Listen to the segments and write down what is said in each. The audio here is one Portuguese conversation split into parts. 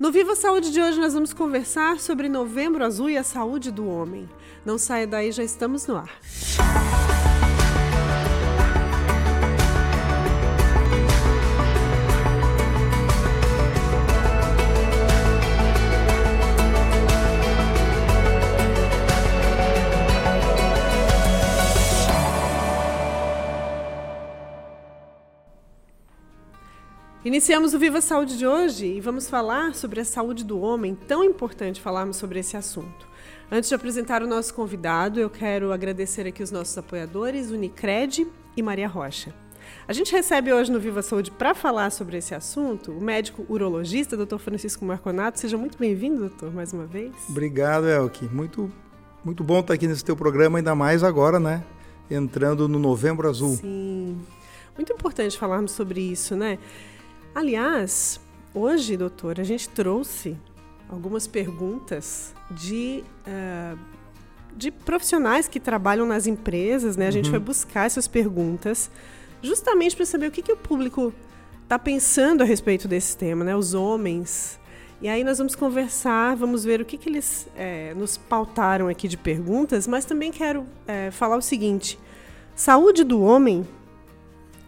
No Viva Saúde de hoje nós vamos conversar sobre Novembro Azul e a saúde do homem. Não saia daí, já estamos no ar. Iniciamos o Viva Saúde de hoje e vamos falar sobre a saúde do homem, tão importante falarmos sobre esse assunto. Antes de apresentar o nosso convidado, eu quero agradecer aqui os nossos apoiadores, Unicred e Maria Rocha. A gente recebe hoje no Viva Saúde para falar sobre esse assunto o médico urologista, Dr. Francisco Marconato. Seja muito bem-vindo, doutor, mais uma vez. Obrigado, Elke. Muito, muito bom estar aqui nesse teu programa, ainda mais agora, né? Entrando no Novembro Azul. Sim. Muito importante falarmos sobre isso, né? Aliás, hoje, doutor, a gente trouxe algumas perguntas de, uh, de profissionais que trabalham nas empresas, né? A gente uhum. foi buscar essas perguntas justamente para saber o que, que o público está pensando a respeito desse tema, né? Os homens. E aí nós vamos conversar, vamos ver o que, que eles é, nos pautaram aqui de perguntas, mas também quero é, falar o seguinte: saúde do homem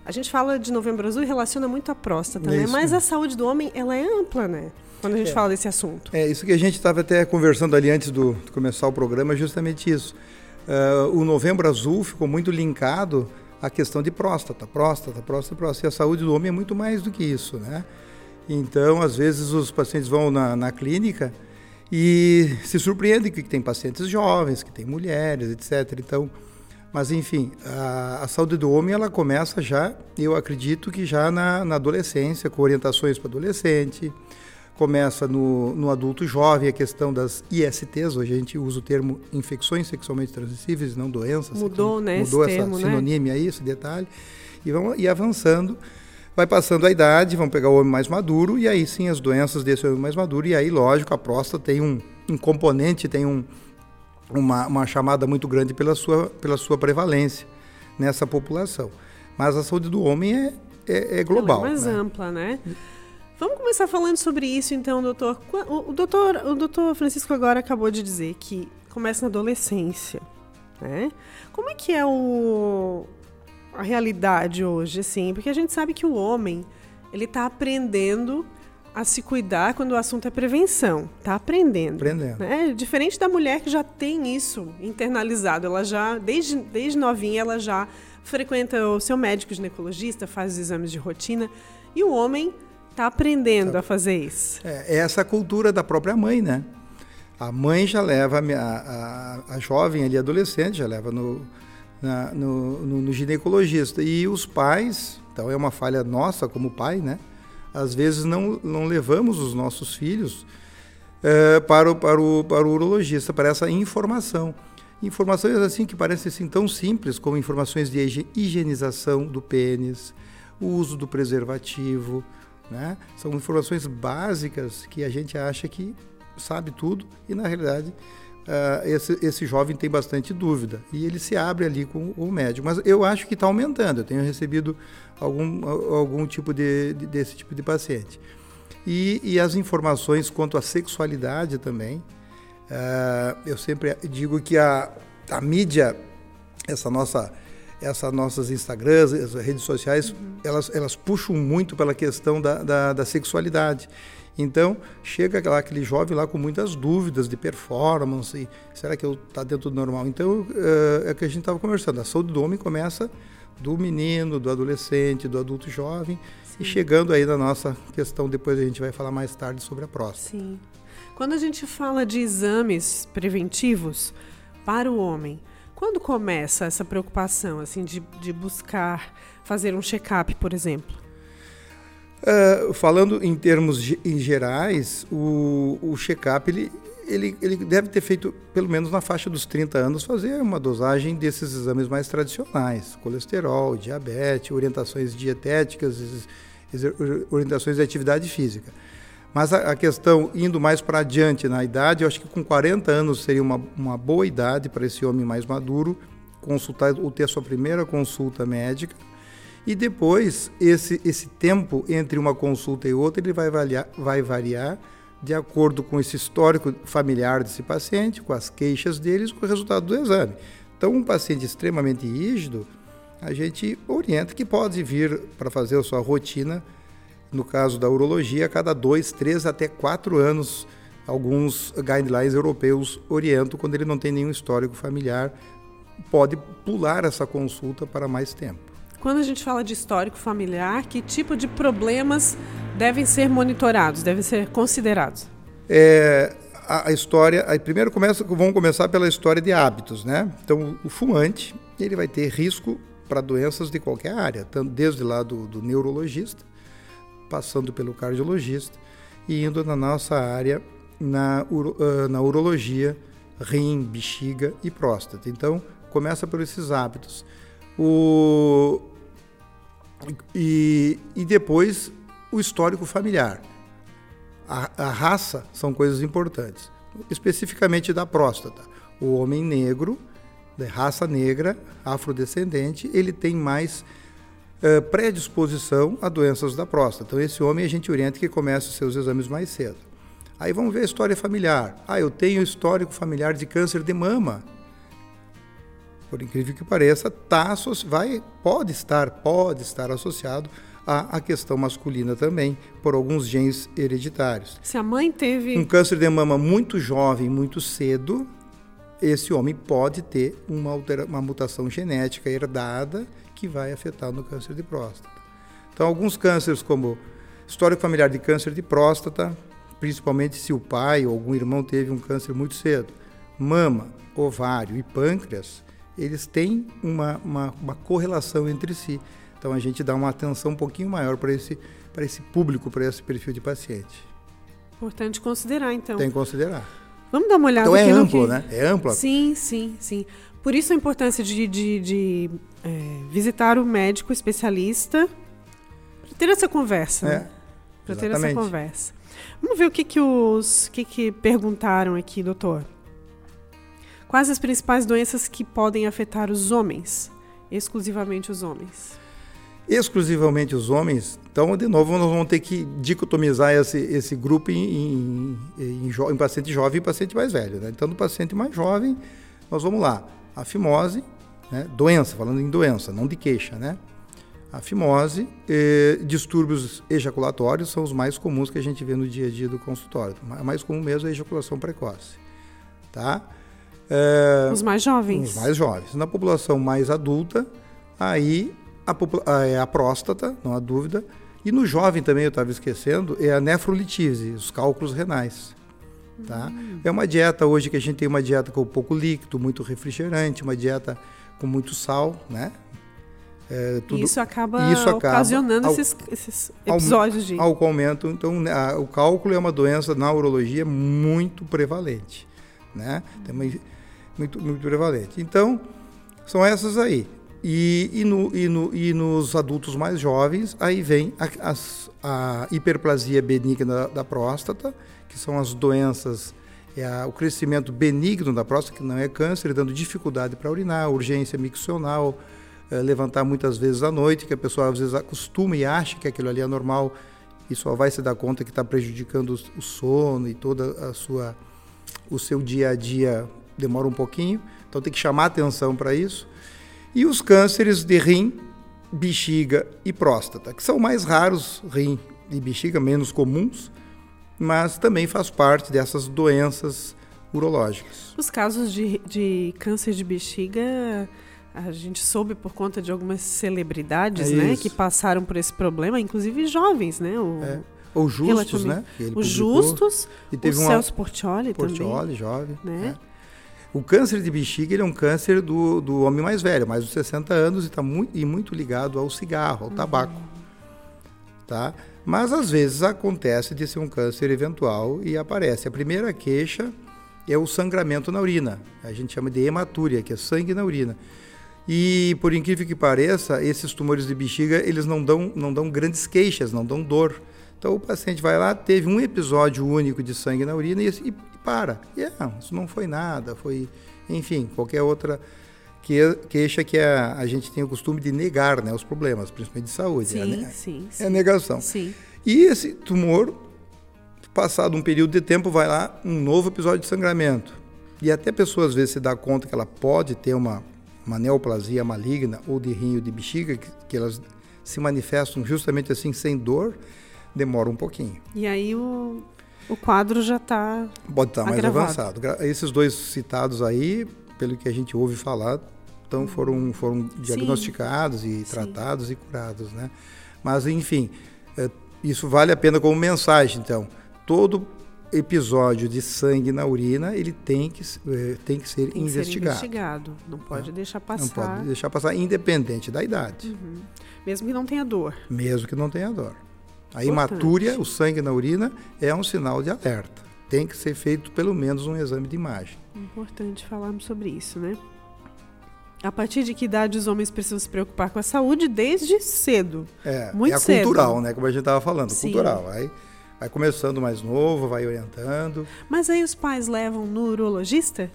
a gente fala de Novembro Azul e relaciona muito a próstata, né? Mas a saúde do homem, ela é ampla, né? Quando a gente é. fala desse assunto. É, isso que a gente estava até conversando ali antes do, de começar o programa, é justamente isso. Uh, o Novembro Azul ficou muito linkado à questão de próstata, próstata, próstata, próstata. E a saúde do homem é muito mais do que isso, né? Então, às vezes, os pacientes vão na, na clínica e se surpreendem que tem pacientes jovens, que tem mulheres, etc. Então, mas enfim, a, a, saúde do homem ela começa já, eu acredito que já na, na adolescência, com orientações para adolescente, começa no, no, adulto jovem a questão das ISTs, hoje a gente usa o termo infecções sexualmente transmissíveis, não doenças. Mudou, né? Mudou essa termo, sinonime né? aí, esse detalhe. E vão e avançando, vai passando a idade, vão pegar o homem mais maduro, e aí sim as doenças desse homem mais maduro, e aí, lógico, a próstata tem um, um componente, tem um, uma, uma chamada muito grande pela sua, pela sua prevalência nessa população. Mas a saúde do homem é, é, é global. Ela é mais né? ampla, né? Vamos começar falando sobre isso, então, doutor. O, o, doutor. o doutor Francisco agora acabou de dizer que começa na adolescência. Né? Como é que é o, a realidade hoje, assim? Porque a gente sabe que o homem ele está aprendendo a se cuidar quando o assunto é prevenção. Tá aprendendo. Aprendendo. Né? Diferente da mulher que já tem isso internalizado. Ela já, desde, desde novinha, ela já frequenta o seu médico ginecologista, faz os exames de rotina. E o homem está aprendendo a fazer isso. É, é essa cultura da própria mãe, né? A mãe já leva a, a, a jovem ali, adolescente, já leva no, na, no, no, no ginecologista. E os pais, então é uma falha nossa como pai, né? Às vezes não, não levamos os nossos filhos é, para, o, para, o, para o urologista, para essa informação. Informações assim que parecem assim, tão simples, como informações de higienização do pênis, o uso do preservativo, né? São informações básicas que a gente acha que sabe tudo e, na realidade, uh, esse, esse jovem tem bastante dúvida. E ele se abre ali com o médico. Mas eu acho que está aumentando. Eu tenho recebido algum, algum tipo de, de desse tipo de paciente. E, e, as informações quanto à sexualidade também. Uh, eu sempre digo que a, a mídia, essa nossa, essas nossas Instagrams, as redes sociais, uhum. elas, elas puxam muito pela questão da, da, da sexualidade. Então, chega lá aquele jovem lá com muitas dúvidas de performance, será que eu está dentro do normal? Então, uh, é o que a gente estava conversando, a saúde do homem começa do menino, do adolescente, do adulto jovem, Sim. e chegando aí na nossa questão, depois a gente vai falar mais tarde sobre a próstata. Sim. Quando a gente fala de exames preventivos para o homem, quando começa essa preocupação assim de, de buscar fazer um check-up, por exemplo? Uh, falando em termos em gerais, o, o check-up ele, ele, ele deve ter feito, pelo menos na faixa dos 30 anos, fazer uma dosagem desses exames mais tradicionais: colesterol, diabetes, orientações dietéticas, orientações de atividade física. Mas a, a questão, indo mais para adiante na idade, eu acho que com 40 anos seria uma, uma boa idade para esse homem mais maduro consultar ou ter a sua primeira consulta médica. E depois, esse, esse tempo entre uma consulta e outra, ele vai variar, vai variar de acordo com esse histórico familiar desse paciente, com as queixas deles, com o resultado do exame. Então, um paciente extremamente rígido, a gente orienta que pode vir para fazer a sua rotina, no caso da urologia, a cada dois, três até quatro anos. Alguns guidelines europeus orientam quando ele não tem nenhum histórico familiar, pode pular essa consulta para mais tempo. Quando a gente fala de histórico familiar, que tipo de problemas devem ser monitorados, devem ser considerados? É, a, a, história, primeiro começa, vamos começar pela história de hábitos, né? Então, o fumante, ele vai ter risco para doenças de qualquer área, tanto desde lá do, do neurologista, passando pelo cardiologista e indo na nossa área na, uh, na urologia, rim, bexiga e próstata. Então, começa por esses hábitos. O, e, e depois o histórico familiar. A, a raça são coisas importantes, especificamente da próstata. O homem negro, de raça negra, afrodescendente, ele tem mais uh, predisposição a doenças da próstata. Então, esse homem a gente orienta que comece os seus exames mais cedo. Aí vamos ver a história familiar. Ah, eu tenho histórico familiar de câncer de mama por incrível que pareça, tá, vai, pode estar, pode estar associado à, à questão masculina também, por alguns genes hereditários. Se a mãe teve um câncer de mama muito jovem, muito cedo, esse homem pode ter uma, altera, uma mutação genética herdada que vai afetar no câncer de próstata. Então, alguns cânceres, como histórico familiar de câncer de próstata, principalmente se o pai ou algum irmão teve um câncer muito cedo, mama, ovário e pâncreas, eles têm uma, uma, uma correlação entre si. Então a gente dá uma atenção um pouquinho maior para esse, esse público, para esse perfil de paciente. Importante considerar, então. Tem que considerar. Vamos dar uma olhada Então é amplo, que... né? É amplo. Sim, sim, sim. Por isso a importância de, de, de é, visitar o médico especialista para ter essa conversa. É, né? Para ter essa conversa. Vamos ver o que, que os que, que perguntaram aqui, doutor. Quais as principais doenças que podem afetar os homens? Exclusivamente os homens. Exclusivamente os homens. Então, de novo, nós vamos ter que dicotomizar esse, esse grupo em, em, em, em paciente jovem e paciente mais velho. Né? Então, no paciente mais jovem, nós vamos lá. A fimose, né? doença, falando em doença, não de queixa, né? A fimose, eh, distúrbios ejaculatórios são os mais comuns que a gente vê no dia a dia do consultório. A mais comum mesmo é a ejaculação precoce, tá? É, os mais jovens. Os mais jovens. Na população mais adulta, aí a, é a próstata, não há dúvida. E no jovem também, eu estava esquecendo, é a nefrolitise, os cálculos renais. Tá? Hum. É uma dieta hoje que a gente tem uma dieta com pouco líquido, muito refrigerante, uma dieta com muito sal, né? É, tudo, isso acaba isso ocasionando acaba, esses, esses, episódios de... Ao aumento. Então, a, o cálculo é uma doença na urologia muito prevalente. Né? Tem uma, muito, muito prevalente. Então, são essas aí. E, e, no, e, no, e nos adultos mais jovens, aí vem a, a, a hiperplasia benigna da, da, próstata, que são as doenças, é a, o crescimento benigno da próstata, que não é câncer, dando dificuldade para urinar, urgência miccional, é, levantar muitas vezes à noite, que a pessoa às vezes acostuma e acha que aquilo ali é normal e só vai se dar conta que está prejudicando o, sono e toda a sua o seu dia a dia demora um pouquinho, então tem que chamar atenção para isso. E os cânceres de rim, bexiga e próstata, que são mais raros, rim e bexiga, menos comuns, mas também faz parte dessas doenças urológicas. Os casos de, de câncer de bexiga, a gente soube por conta de algumas celebridades, é né, que passaram por esse problema, inclusive jovens, né? O, é. Ou Justos, né? Os Justos, e teve o uma... Celso Portioli, Portioli também. jovem. Né? É. O câncer de bexiga ele é um câncer do, do homem mais velho, mais de 60 anos, e está muito, e muito ligado ao cigarro, ao uhum. tabaco. Tá? Mas às vezes acontece de ser um câncer eventual e aparece. A primeira queixa é o sangramento na urina. A gente chama de hematúria, que é sangue na urina. E por incrível que pareça, esses tumores de bexiga, eles não dão, não dão grandes queixas, não dão dor. Então o paciente vai lá, teve um episódio único de sangue na urina e, e para. E é, isso não foi nada, foi, enfim, qualquer outra que, queixa que a, a gente tem o costume de negar né, os problemas, principalmente de saúde. Sim, é, sim, é a negação. Sim. E esse tumor Passado um período de tempo, vai lá um novo episódio de sangramento. E até a pessoa às vezes se dá conta que ela pode ter uma, uma neoplasia maligna ou de rim ou de bexiga, que, que elas se manifestam justamente assim, sem dor, demora um pouquinho. E aí o, o quadro já está. Pode estar tá mais avançado. Esses dois citados aí, pelo que a gente ouve falar, então foram, foram diagnosticados Sim. e tratados Sim. e curados. Né? Mas, enfim, é, isso vale a pena como mensagem. Então, todo episódio de sangue na urina, ele tem que, é, tem que ser tem investigado. Ser investigado. Não pode é. deixar passar. Não pode deixar passar, independente da idade. Uhum. Mesmo que não tenha dor. Mesmo que não tenha dor. A imatúria, o sangue na urina, é um sinal de alerta. Tem que ser feito pelo menos um exame de imagem. Importante falarmos sobre isso, né? A partir de que idade os homens precisam se preocupar com a saúde? Desde cedo. É, Muito é cedo. cultural, né? Como a gente estava falando, Sim. cultural. Aí vai começando mais novo, vai orientando. Mas aí os pais levam no urologista?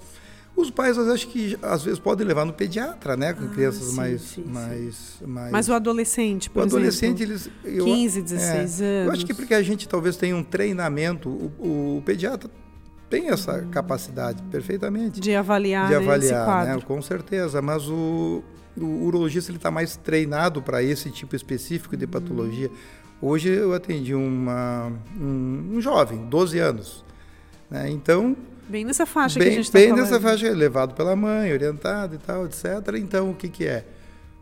Os pais, acho que às vezes podem levar no pediatra, né? Com ah, crianças sim, mais, sim, mais, sim. mais. Mas o adolescente, por o adolescente, eles. Eu, 15, 16 é, anos. Eu acho que porque a gente talvez tenha um treinamento, o, o pediatra tem essa hum. capacidade perfeitamente. De avaliar, de avaliar né? Com certeza. Mas o, o urologista ele está mais treinado para esse tipo específico de patologia. Hoje eu atendi uma, um, um jovem, 12 anos. Né? Então Bem nessa faixa bem, que a gente está Bem nessa faixa, levado pela mãe, orientado e tal, etc. Então, o que, que é?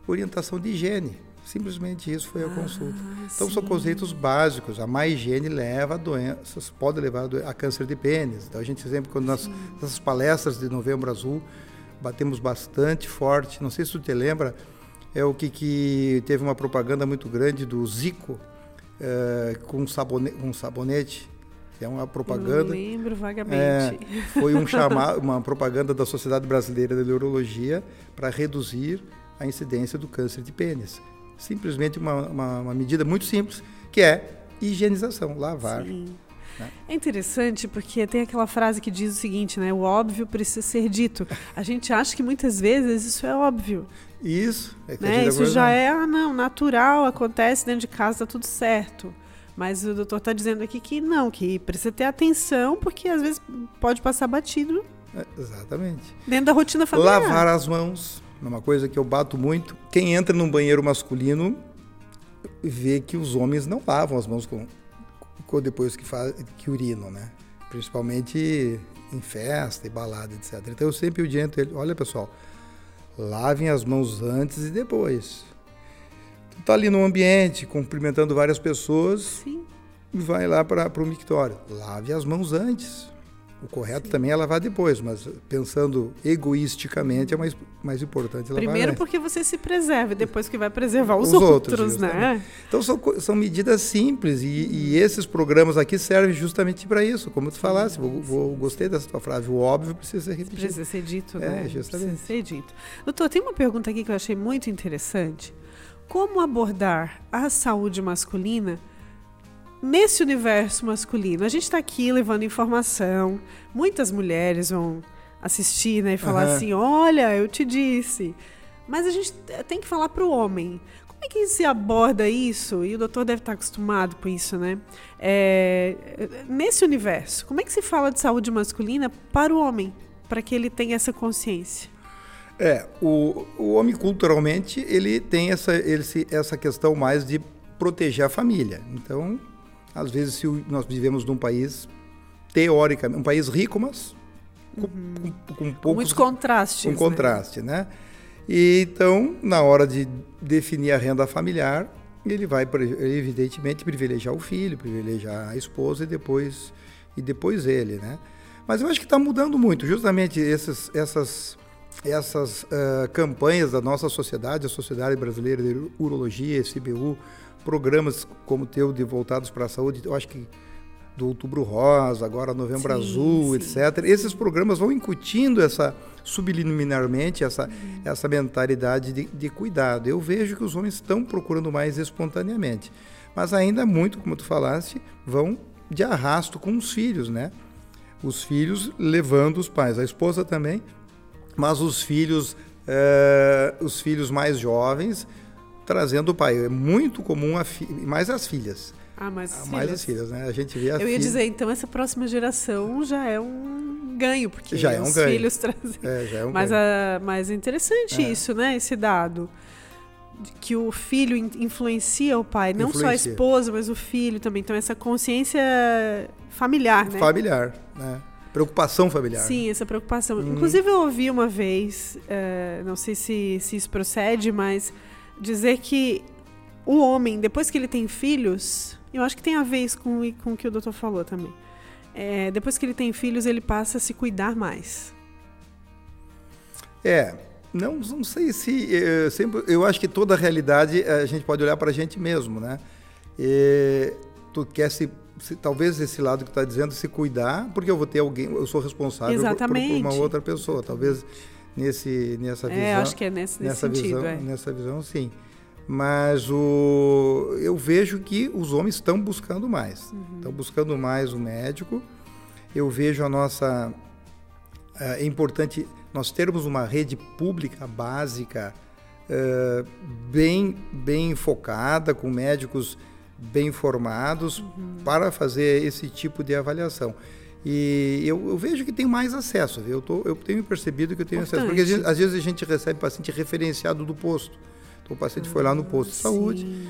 Orientação de higiene. Simplesmente isso foi a ah, consulta. Então, sim. são conceitos básicos. A má higiene leva a doenças, pode levar a, câncer de pênis. Então, a gente sempre, quando nas nossas palestras de Novembro Azul, batemos bastante forte. Não sei se tu te lembra, é o que, que teve uma propaganda muito grande do Zico, é, com, sabonete, com sabonete é uma propaganda. Não lembro vagamente. É, foi um chamado, uma propaganda da Sociedade Brasileira de Neurologia para reduzir a incidência do câncer de pênis. Simplesmente uma, uma, uma medida muito simples, que é higienização, lavar. Sim. Né? É interessante porque tem aquela frase que diz o seguinte, né? O óbvio precisa ser dito. A gente acha que muitas vezes isso é óbvio. Isso. É né? Isso já é, ah, não, natural, acontece dentro de casa, tá tudo certo. Mas o doutor está dizendo aqui que não, que precisa ter atenção, porque às vezes pode passar batido. É, exatamente. Dentro da rotina familiar. Lavar as mãos, é uma coisa que eu bato muito. Quem entra num banheiro masculino vê que os homens não lavam as mãos com, com depois que, faz, que urinam, né? Principalmente em festa e balada, etc. Então eu sempre oriento ele, olha pessoal, lavem as mãos antes e depois está ali no ambiente, cumprimentando várias pessoas, Sim. e vai lá para o mictório. Lave as mãos antes. O correto Sim. também é lavar depois, mas pensando egoisticamente é mais, mais importante lavar Primeiro antes. porque você se preserva, depois que vai preservar os, os outros, outros né? Então são, são medidas simples e, e esses programas aqui servem justamente para isso. Como tu falasse, vou, vou, gostei dessa tua frase, o óbvio precisa ser repetido. Precisa ser dito, é, né? Justamente. Precisa ser dito. Doutor, tem uma pergunta aqui que eu achei muito interessante como abordar a saúde masculina nesse universo masculino. A gente está aqui levando informação, muitas mulheres vão assistir né, e falar uhum. assim: olha, eu te disse. Mas a gente tem que falar para o homem. Como é que se aborda isso? E o doutor deve estar acostumado com isso, né? É, nesse universo, como é que se fala de saúde masculina para o homem, para que ele tenha essa consciência? É, o, o homem culturalmente ele tem essa, esse, essa questão mais de proteger a família. Então, às vezes, se nós vivemos num país teoricamente, um país rico, mas com, uhum. com, com poucos... Muitos contrastes. Com né? contraste, né? E, então, na hora de definir a renda familiar, ele vai, evidentemente, privilegiar o filho, privilegiar a esposa e depois, e depois ele, né? Mas eu acho que está mudando muito, justamente esses, essas essas uh, campanhas da nossa sociedade, a Sociedade Brasileira de Urologia, CBU, programas como o teu de Voltados para a Saúde, eu acho que do Outubro Rosa, agora Novembro sim, Azul, sim, etc. Esses programas vão incutindo essa subliminarmente essa, uhum. essa mentalidade de, de, cuidado. Eu vejo que os homens estão procurando mais espontaneamente, mas ainda muito, como tu falaste, vão de arrasto com os filhos, né? Os filhos levando os pais, a esposa também mas os filhos, é, os filhos mais jovens trazendo o pai. É muito comum, fi... mais as filhas, Ah, mais os a filhos. mais os filhos, né? A gente vê a Eu ia filha- dizer, então essa próxima geração já é um ganho, porque Já é um os ganho. filhos trazem. É, já é um Mas, ganho. a, mas é interessante É. isso, né? Esse dado. Que o filho in- influencia o pai, não só a Influencia. esposa, mas o filho também. Então, essa consciência familiar, né? Familiar, né? Preocupação familiar. Sim, essa preocupação. Hum. Inclusive, eu ouvi uma vez, eh, não sei se, se isso procede, mas dizer que o homem, depois que ele tem filhos, eu acho que tem a ver com, com o que o doutor falou também. Eh, depois que ele tem filhos, ele passa a se cuidar mais. É, não, não sei se. eh, sempre, eu acho que toda a realidade a gente pode olhar para a gente mesmo, né? E tu quer se, se- Talvez esse lado que está dizendo se cuidar, porque eu vou ter alguém, eu sou responsável por- por, uma outra pessoa. Talvez nesse, nessa visão. É, acho que é nesse, nesse nessa sentido. visão, é. nessa visão, sim. Mas o, eu vejo que os homens estão buscando mais. Uhum. Estão buscando mais o médico. Eu vejo a nossa. eh, É importante nós termos uma rede pública básica eh, bem, bem focada, com médicos bem formados, Uhum. para fazer esse tipo de avaliação. E eu, eu vejo que tem mais acesso, viu? eu, tô, eu tenho percebido que eu tenho acesso. Porque às vezes, às vezes a gente recebe paciente referenciado do posto. Então o paciente foi lá no posto de saúde, Sim,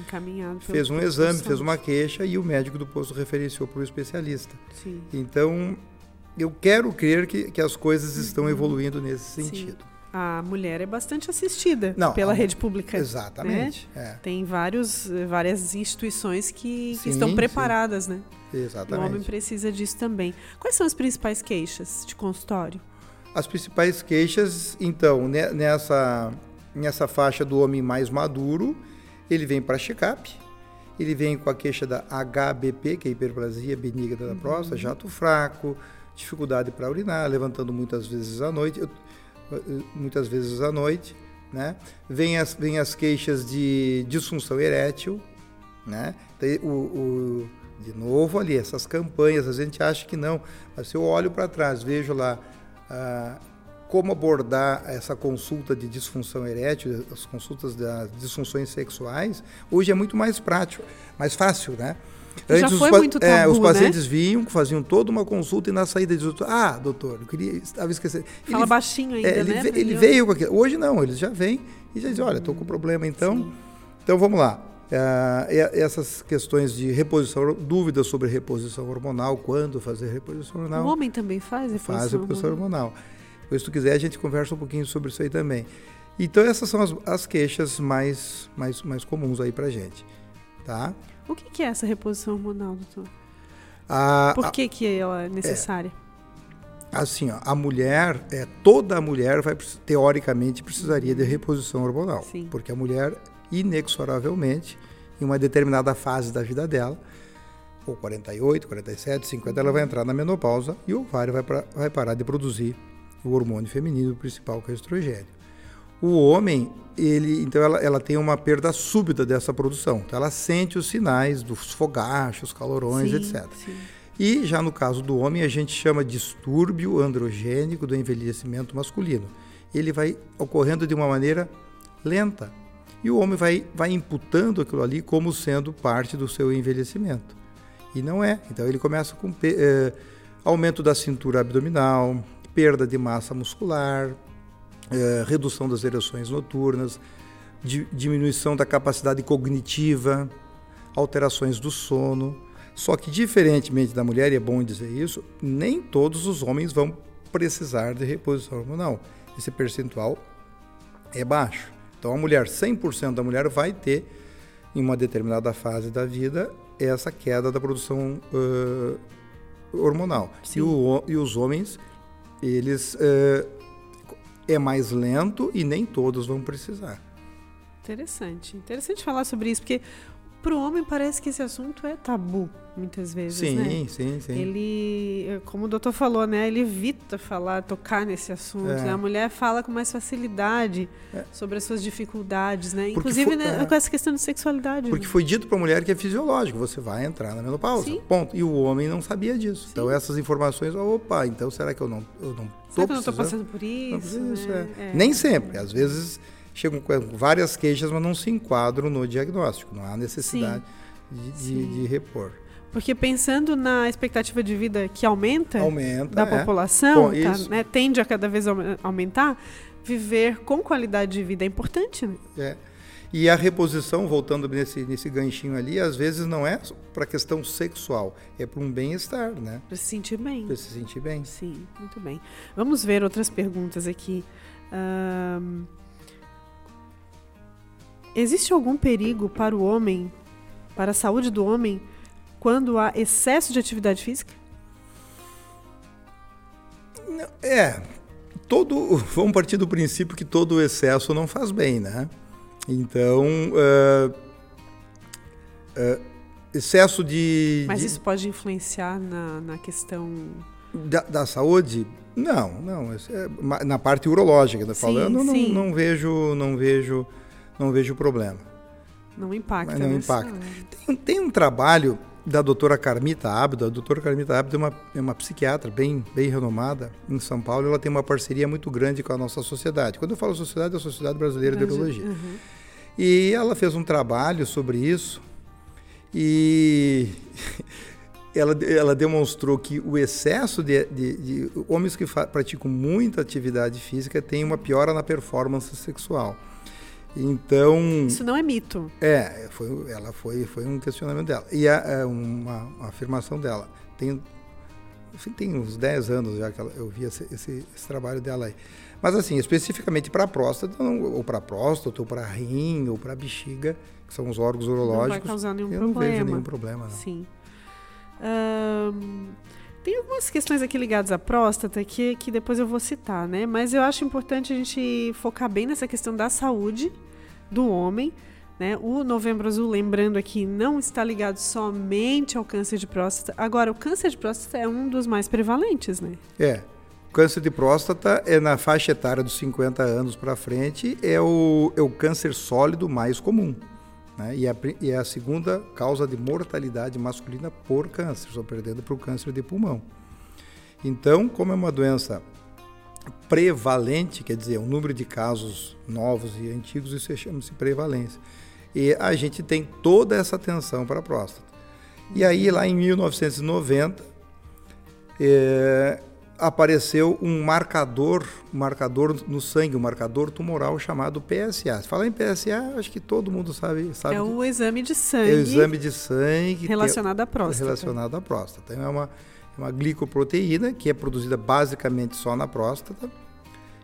fez um exame, fez uma queixa e o médico do posto referenciou para o especialista. Sim. Então, eu quero crer que, que as coisas estão evoluindo nesse Sim. A mulher é bastante assistida Não, pela a- rede pública. Exatamente. É, Tem vários, várias instituições que, que Sim, estão sim. preparadas, né? E o homem exatamente. precisa disso também. Quais são as principais queixas de consultório? As principais queixas, então, ne- nessa, nessa faixa do homem mais maduro, ele vem para check-up, ele vem com a queixa da HBP, que é hiperplasia benigna da próstata, jato fraco, dificuldade para urinar, levantando muitas vezes à noite, eu- muitas vezes à noite, né? Vem as, vem as queixas de disfunção erétil, né? O, o- de novo ali, essas campanhas, a gente acha que não, mas se eu olho para trás, vejo lá ah, como abordar essa consulta de disfunção erétil, as consultas das disfunções sexuais, hoje é muito mais prático, mais fácil, né? Já os foi pa- muito é, tabu, os né? pacientes vinham, faziam toda uma consulta e na saída diziam, ah, doutor, eu queria, estava esquecendo. Fala Ele- baixinho ainda, é, ele, né? ele veio com aquilo. Hoje não, eles já vêm e já dizem, olha, estou com problema então. Sim. Então vamos lá. Ah, essas questões de reposição, dúvidas sobre reposição hormonal, quando fazer reposição O hormonal, homem também faz reposição faz reposição hormonal? hormonal. Depois, se tu quiser, a gente conversa um pouquinho sobre isso aí também. Então essas são as, as queixas mais, mais, mais comuns aí pra gente. Tá? O que que é essa reposição hormonal, doutor? A, Por que, que ela é necessária? Assim, ó, a mulher, é, toda a mulher vai teoricamente precisaria de reposição hormonal, Sim. porque a mulher inexoravelmente em uma determinada fase da vida dela, ou 48, 47, 50, ela vai entrar na menopausa e o ovário vai, pra- vai parar de produzir o hormônio feminino principal, que é o estrogênio. O homem, ele, então ela, ela tem uma perda súbita dessa produção. Então ela sente os sinais dos fogachos, calorões, Sim, etc. sim. E já no caso do homem, a gente chama distúrbio androgênico do envelhecimento masculino. Ele vai ocorrendo de uma maneira lenta. E o homem vai, vai imputando aquilo ali como sendo parte do seu envelhecimento. E não é. Então ele começa com eh, aumento da cintura abdominal, perda de massa muscular, eh, redução das ereções noturnas, di- diminuição da capacidade cognitiva, alterações do sono. Só que, diferentemente da mulher, e é bom dizer isso, nem todos os homens vão precisar de reposição hormonal. Esse percentual é baixo. Então, a mulher, 100% da mulher vai ter, em uma determinada fase da vida, essa queda da produção ãh, hormonal. E, o- e os homens, eles ãh, é mais lento e nem todos vão precisar. Interessante. Interessante falar sobre isso, porque para o homem parece que esse assunto é tabu, muitas vezes, Sim, né? sim, sim. Ele, como o doutor falou, né? Ele evita falar, tocar nesse assunto. É. né? A mulher fala com mais facilidade É. sobre as suas dificuldades, né? Porque Inclusive foi- né, é. com essa questão de sexualidade. Porque né? foi dito para a mulher que é fisiológico, você vai entrar na menopausa. Sim. Ponto. E o homem não sabia disso. Sim. Então essas informações, opa, então será que eu não eu não Será que eu não estou passando por isso? precisa, isso né? é. É. Nem sempre. Às vezes chegam com várias queixas, mas não se enquadram no diagnóstico. Não há necessidade de, de, de repor. Porque pensando na expectativa de vida que aumenta, Aumenta, da é. população, Bom, tá, né, tende a cada vez aume- aumentar, viver com qualidade de vida é importante, né? É. E a reposição, voltando nesse, nesse ganchinho ali, às vezes não é para questão sexual, é para um bem-estar, né? Para se sentir bem. Para se sentir bem. Sim, muito bem. Vamos ver outras perguntas aqui. Ahn, existe algum perigo para o homem, para a saúde do homem, quando há excesso de atividade física? É, todo, vamos partir do princípio que todo excesso não faz bem, né? Então, ah, ah, excesso de, Mas de- isso pode influenciar na, na questão. da, da saúde, não, não. é ma- na parte urológica, Sim, falando, não, sim. não vejo, não vejo, não vejo problema. Não impacta. Mas não né? impacta. Tem, tem um trabalho da doutora Carmita Abdo. A doutora Carmita Abdo é uma, é uma psiquiatra bem, bem renomada em São Paulo. Ela tem uma parceria muito grande com a nossa sociedade. Quando eu falo sociedade, é a Sociedade Brasileira de Urologia. Uhum. E ela fez um trabalho sobre isso e ela, ela demonstrou que o excesso de, de- de homens que praticam muita atividade física tem uma piora na performance sexual. Então, Isso não é mito. é, foi, ela foi, foi um questionamento dela. E a, é uma, uma afirmação dela. Tem, enfim, tem uns 10 anos já que ela- eu vi esse, esse- esse trabalho dela aí. Mas assim, especificamente para próstata, não- ou para próstata, ou para rim, ou para bexiga, que são os órgãos Não vai urológicos, causar nenhum eu não problema. vejo nenhum problema. Não. Sim. Tem algumas questões aqui ligadas à próstata que, que depois eu vou citar, né? Mas eu acho importante a gente focar bem nessa questão da saúde do homem. Né? O Novembro Azul, lembrando aqui, não está ligado somente ao câncer de próstata. Agora, o câncer de próstata é um dos mais prevalentes, né? É. Câncer de próstata é na faixa etária dos 50 anos para frente, é o, é o câncer sólido mais comum. Né? E, é a, e é a segunda causa de mortalidade masculina por câncer, só perdendo para o câncer de pulmão. Então, como é uma doença prevalente, quer dizer, o número de casos novos e antigos, isso chama-se prevalência. E a gente tem toda essa atenção para a próstata. E aí, lá em 1990, é, apareceu um marcador, um marcador no sangue, um marcador tumoral chamado PSA. Se falar em PSA, acho que todo mundo sabe, sabe é o exame de é sangue o exame de sangue relacionado à próstata. relacionado à próstata. Então, é uma, é uma glicoproteína que é produzida basicamente só na próstata.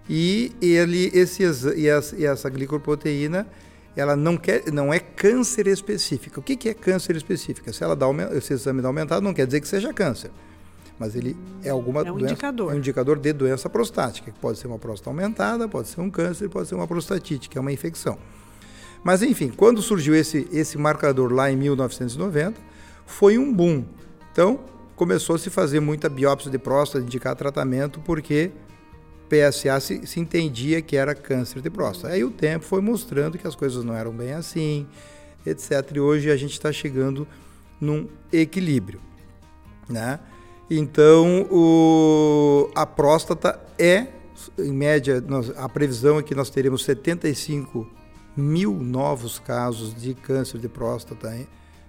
E ele, esse, e essa, e essa glicoproteína, ela não, quer, não é câncer específica. O que, que é câncer específica? Se ela dá, esse exame dá aumentado, não quer dizer que seja câncer. Mas ele é alguma É um doença, indicador. é um indicador de doença prostática, que pode ser uma próstata aumentada, pode ser um câncer, pode ser uma prostatite, que é uma infecção. Mas enfim, quando surgiu esse, esse marcador lá em 1990, foi um boom. Então, começou a se fazer muita biópsia de próstata, indicar tratamento, porque PSA se, se entendia que era câncer de próstata. Aí o tempo foi mostrando que as coisas não eram bem assim, etc. E hoje a gente está chegando num equilíbrio, né? Então, o, a próstata é, em média, nós- a previsão é que nós teremos 75 mil novos casos de câncer de próstata. Hein?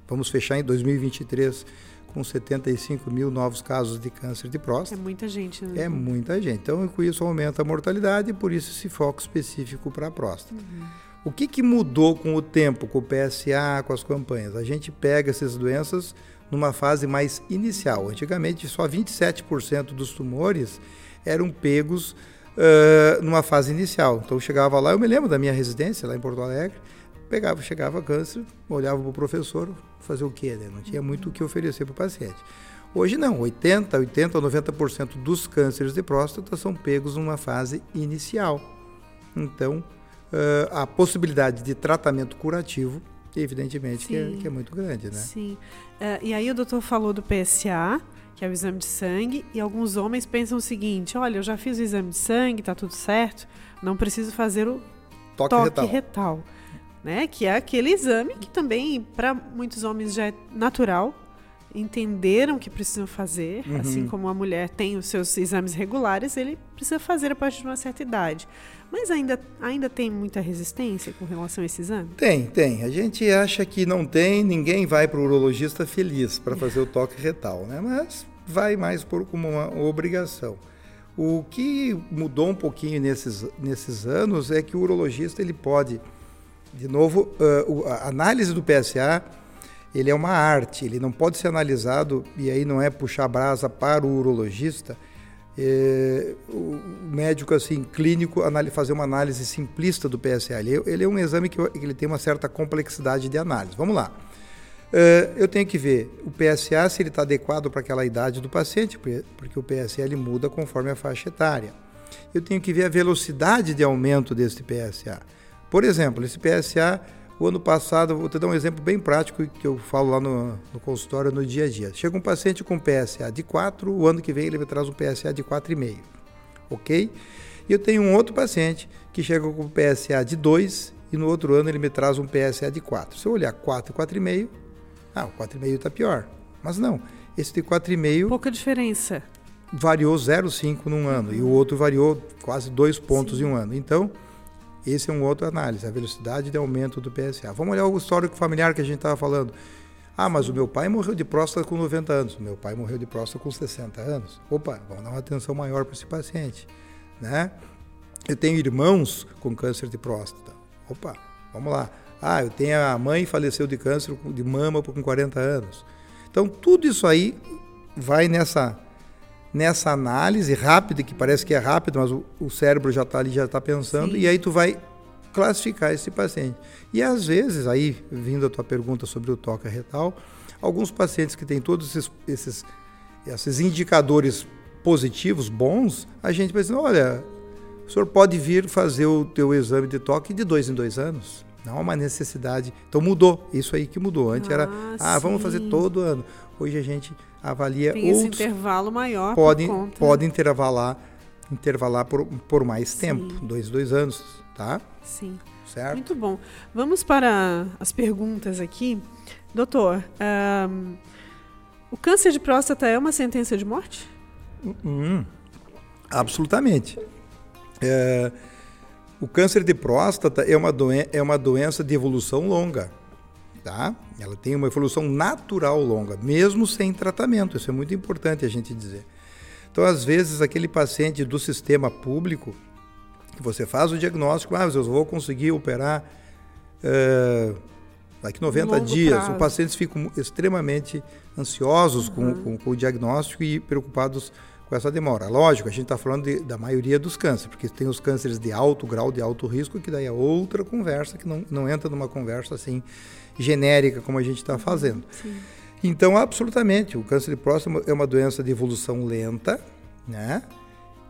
Vamos fechar em 2023 com 75 mil novos casos de câncer de É próstata. muita gente, né? É muita gente. Então, com isso aumenta a mortalidade e por isso esse foco específico para a próstata. O que, que mudou com o tempo, com o PSA, com as campanhas? A gente pega essas doenças numa fase mais inicial. Antigamente, só 27% dos tumores eram pegos ah, numa fase inicial. Então, chegava lá, eu me lembro da minha residência lá em Porto Alegre, pegava, chegava câncer, olhava para o professor, fazer o quê? Né? Não tinha muito o que oferecer para o paciente. Hoje não, 80, 80, 90% dos cânceres de próstata são pegos numa fase inicial. Então, ah, a possibilidade de tratamento curativo, evidentemente, que é, que é muito grande, né? Sim. É, e aí o doutor falou do PSA, que é o exame de sangue, e alguns homens pensam o seguinte: olha, eu já fiz o exame de sangue, tá tudo certo, não preciso fazer o Toque, toque retal. retal. né? Que é aquele exame que também, para muitos homens, já é natural. entenderam que precisam fazer, Uhum. assim como a mulher tem os seus exames regulares, ele precisa fazer a partir de uma certa idade. Mas ainda, ainda tem muita resistência com relação a esse exame? Tem, tem. A gente acha que não tem, ninguém vai para o urologista feliz para fazer o toque retal, né? Mas vai mais por como uma obrigação. O que mudou um pouquinho nesses, nesses anos é que o urologista ele pode, de novo, a análise do PSA ele é uma arte, ele não pode ser analisado e aí não é puxar brasa para o urologista. É, o médico assim clínico fazer uma análise simplista do PSA. Ele, ele é um exame que, ele tem uma certa complexidade de análise. Vamos lá. É, eu tenho que ver o PSA se ele está adequado para aquela idade do paciente, porque o PSA ele muda conforme a faixa etária. Eu tenho que ver a velocidade de aumento desse PSA. Por exemplo, esse PSA, o ano passado, vou te dar um exemplo bem prático que eu falo lá no, no consultório no dia a dia. Chega um paciente com PSA de 4, o ano que vem ele me traz um PSA de 4,5, ok? E eu tenho um outro paciente que chega com PSA de 2 e no outro ano ele me traz um PSA de 4. Se eu olhar 4 e 4,5, ah, o 4,5 está pior. Mas não, esse de 4,5 Pouca diferença. variou 0,5 num ano e o outro variou quase dois pontos em um ano. Então, esse é um outro análise, a velocidade de aumento do PSA. Vamos olhar o histórico familiar que a gente estava falando. Ah, mas o meu pai morreu de próstata com 90 anos, meu pai morreu de próstata com 60 anos. Opa, vamos dar uma atenção maior para esse paciente, né? Eu tenho irmãos com câncer de próstata. Opa, vamos lá. Ah, eu tenho a mãe faleceu de câncer de mama com 40 anos. Então, tudo isso aí vai nessa nessa análise rápida, que parece que é rápido, mas o, o cérebro já está ali, já está pensando, Sim. e aí tu vai classificar esse paciente. E às vezes, aí, vindo a tua pergunta sobre o toque retal, alguns pacientes que têm todos esses, esses, esses indicadores positivos, bons, a gente vai dizer, olha, o senhor pode vir fazer o teu exame de toque de dois em dois anos. Não há uma necessidade. Então mudou. Isso aí que mudou. Antes era, Ah, ah, vamos fazer sim. todo ano. Hoje a gente avalia Tem esse outros intervalo maior podem, por conta... podem intervalar, intervalar por, por mais Sim. tempo, dois, dois anos, tá? Sim. Certo? Muito bom. Vamos para as perguntas aqui. Doutor, ahn, o câncer de próstata é uma sentença de morte? Hum, absolutamente. É, o câncer de próstata é uma, doen é uma doença de evolução longa, tá? Ela tem uma evolução natural longa, mesmo sem tratamento. Isso é muito importante a gente dizer. Então, às vezes, aquele paciente do sistema público, que você faz o diagnóstico, ah, mas eu vou conseguir operar é, daqui 90 Longo dias. prazo. Os pacientes ficam extremamente ansiosos com- Uhum. com, com o diagnóstico e preocupados com essa demora. Lógico, a gente está falando de- da maioria dos cânceres, porque tem os cânceres de alto grau, de alto risco, que daí é outra conversa, que não, não entra numa conversa assim genérica como a gente está fazendo. Sim. Então, absolutamente, o câncer de próstata é uma doença de evolução lenta, né?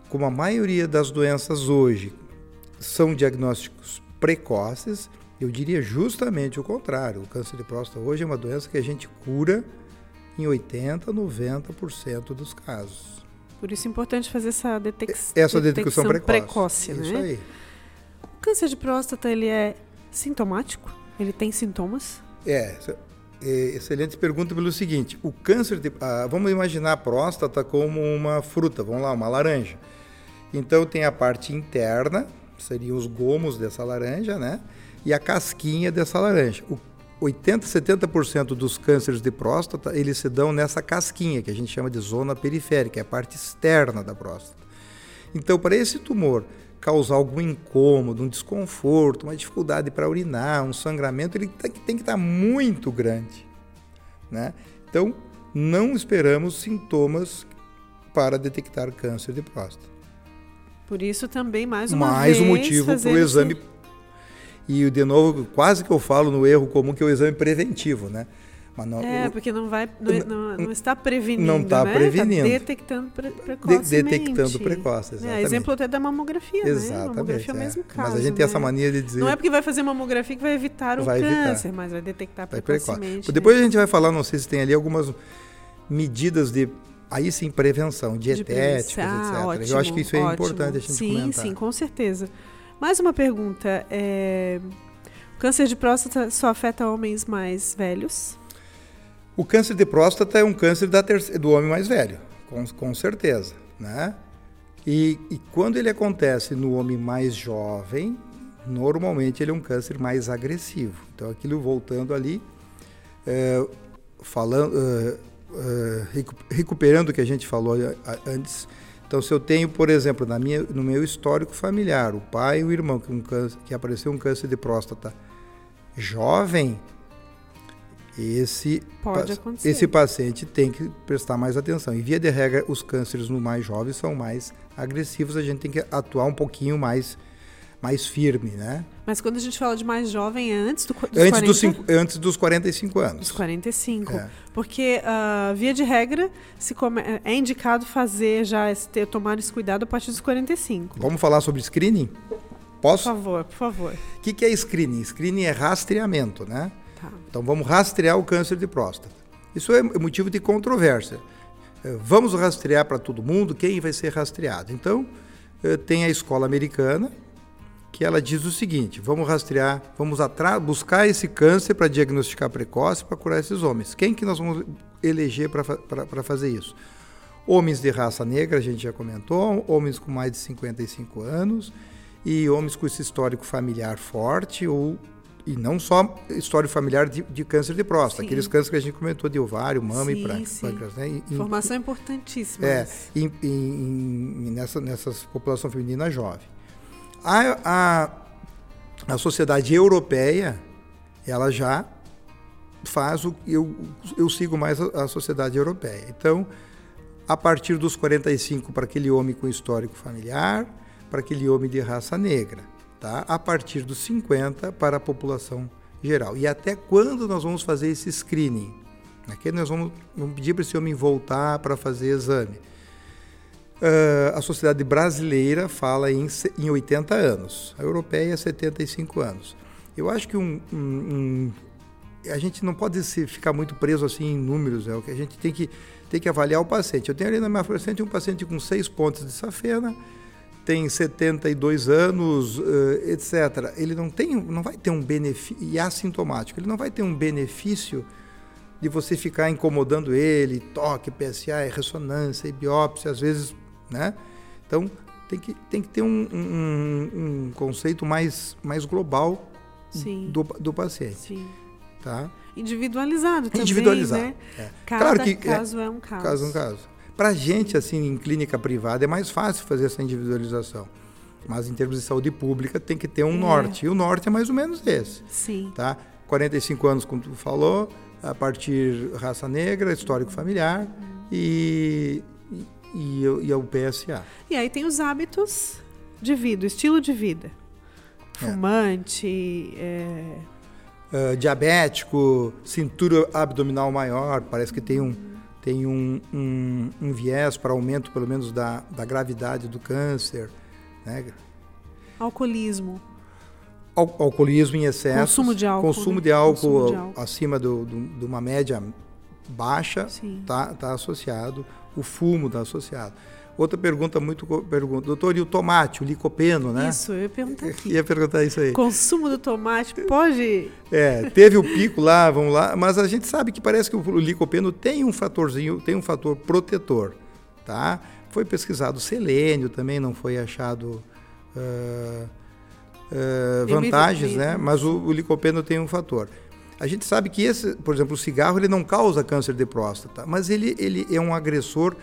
Como a maioria das doenças hoje são diagnósticos precoces, eu diria justamente o contrário. O câncer de próstata hoje é uma doença que a gente cura em 80, 90% dos casos. Por isso é importante fazer essa detex... Essa detecção precoce. precoce, Isso né? aí. O câncer de próstata, ele é sintomático? Ele tem sintomas? É, é, excelente pergunta pelo seguinte: o câncer de. ah, vamos imaginar a próstata como uma fruta, vamos lá, uma laranja. Então tem a parte interna, seriam os gomos dessa laranja, né? E a casquinha dessa laranja. O 80, 70% dos cânceres de próstata, eles se dão nessa casquinha, que a gente chama de zona periférica, é a parte externa da próstata. Então, para esse tumor causar algum incômodo, um desconforto, uma dificuldade para urinar, um sangramento, ele tem, que- tem que estar muito grande. Né? Então, não esperamos sintomas para detectar câncer de próstata. Por isso também, mais uma Mais vez, um motivo para o esse- exame. E, de novo, quase que eu falo no erro comum, que é o exame preventivo. Né? Mas não, É, o- porque não vai, não, não- não está prevenindo, Não está né? prevenindo. detectando pre de- detectando precoce, É, exatamente. exemplo até da mamografia, né? Exatamente. Mamografia é o é. mesmo caso, Mas a gente tem essa né? mania de dizer. Não é porque vai fazer mamografia que vai evitar o Vai evitar. câncer, mas vai detectar Vai precoce. precocemente. né? Depois a gente vai falar, não sei se tem ali algumas medidas de aí sim prevenção, dietéticas, prevenção. Ah, etc. ótimo, Eu acho que isso é ótimo. importante a gente sim, comentar. Sim, com certeza. Mais uma pergunta. é, O câncer de próstata só afeta homens mais velhos? O câncer de próstata é um câncer do homem mais velho, com, com certeza, né? E, e, quando ele acontece no homem mais jovem, normalmente ele é um câncer mais agressivo. Então, aquilo voltando ali, é, falando, é, é, recuperando o que a gente falou antes. Então, se eu tenho, por exemplo, na minha, no meu histórico familiar, o pai e o irmão que, um câncer, que apareceu um câncer de próstata jovem, esse, esse paciente tem que prestar mais atenção. E via de regra, os cânceres no mais jovens são mais agressivos, a gente tem que atuar um pouquinho mais mais firme, né? Mas quando a gente fala de mais jovem, é antes do, dos antes 40? Dos cinco, antes dos 45 anos. Dos 45. É. Porque, uh, via de regra, se come, é indicado fazer já, ter, tomar esse cuidado a partir dos 45. Vamos falar sobre screening? Posso? Por favor, por favor. O que, que é screening? Screening é rastreamento, né? Então vamos rastrear o câncer de próstata. Isso é motivo de controvérsia. É, vamos rastrear para todo mundo quem vai ser rastreado. Então, é, tem a escola americana, que ela diz o seguinte: vamos rastrear, vamos buscar esse câncer para diagnosticar precoce, para curar esses homens. Quem que nós vamos eleger para fazer isso? Homens de raça negra, a gente já comentou, homens com mais de 55 anos e homens com esse histórico familiar forte ou e não só história familiar de, de câncer de próstata, sim. aqueles cânceres que a gente comentou de ovário, mama sim, e pâncreas. Né? Informação importantíssima. É, em, em, nessa, nessas população feminina jovem. A, a, a sociedade europeia, ela já faz o eu, eu sigo mais a, a sociedade europeia. Então, a partir dos 45 para aquele homem com histórico familiar, para aquele homem de raça negra tá? a partir dos 50 para a população geral. E até quando nós vamos fazer esse screening? Aqui nós vamos, vamos pedir para esse homem voltar para fazer exame. Uh, a sociedade brasileira fala em, em 80 anos, a europeia 75 anos. Eu acho que um, um, um, a gente não pode se, ficar muito preso assim em números, é o que a gente tem que, tem que avaliar o paciente. Eu tenho ali na minha frente um paciente com seis pontos de safena, tem 72 anos, eh, etc. Ele não tem, não vai ter um benefício e é assintomático. Ele não vai ter um benefício de você ficar incomodando ele, toque, PSA, ressonância, e biópsia, às vezes, né? Então tem que, tem que ter um, um, um conceito mais, mais global do, do paciente. Sim. Tá? Individualizado também, Individualizado. Né? É. Cada claro que, é caso é, é um caso. Caso é um caso. Para a gente, assim, em clínica privada, é mais fácil fazer essa individualização. Mas em termos de saúde pública, tem que ter um é. norte. E o norte é mais ou menos esse. Sim. Tá? 45 anos, como tu falou, a partir raça negra, histórico familiar e, e, e, o PSA. E aí tem os hábitos de vida, estilo de vida. É. Fumante, é. É... Uh, diabético, cintura abdominal maior, parece que tem um tem um, um, um viés para aumento, pelo menos, da, da gravidade do câncer. Né? Alcoolismo. Al alcoolismo em excesso. Consumo de álcool. Consumo de álcool, Consumo de álcool. acima do, do, de uma média baixa está tá associado. O fumo está associado. Outra pergunta muito pergunta, doutor, e o tomate, o licopeno, né? Isso, eu ia perguntar aqui. ia perguntar isso aí. Consumo do tomate pode? É, teve o pico lá, vamos lá, mas a gente sabe que parece que o licopeno tem um fatorzinho, tem um fator protetor, tá? Foi pesquisado selênio também, não foi achado uh, uh, vantagens, né? Mas o, o licopeno tem um fator. A gente sabe que esse, por exemplo, o cigarro ele não causa câncer de próstata, mas ele, ele é um agressor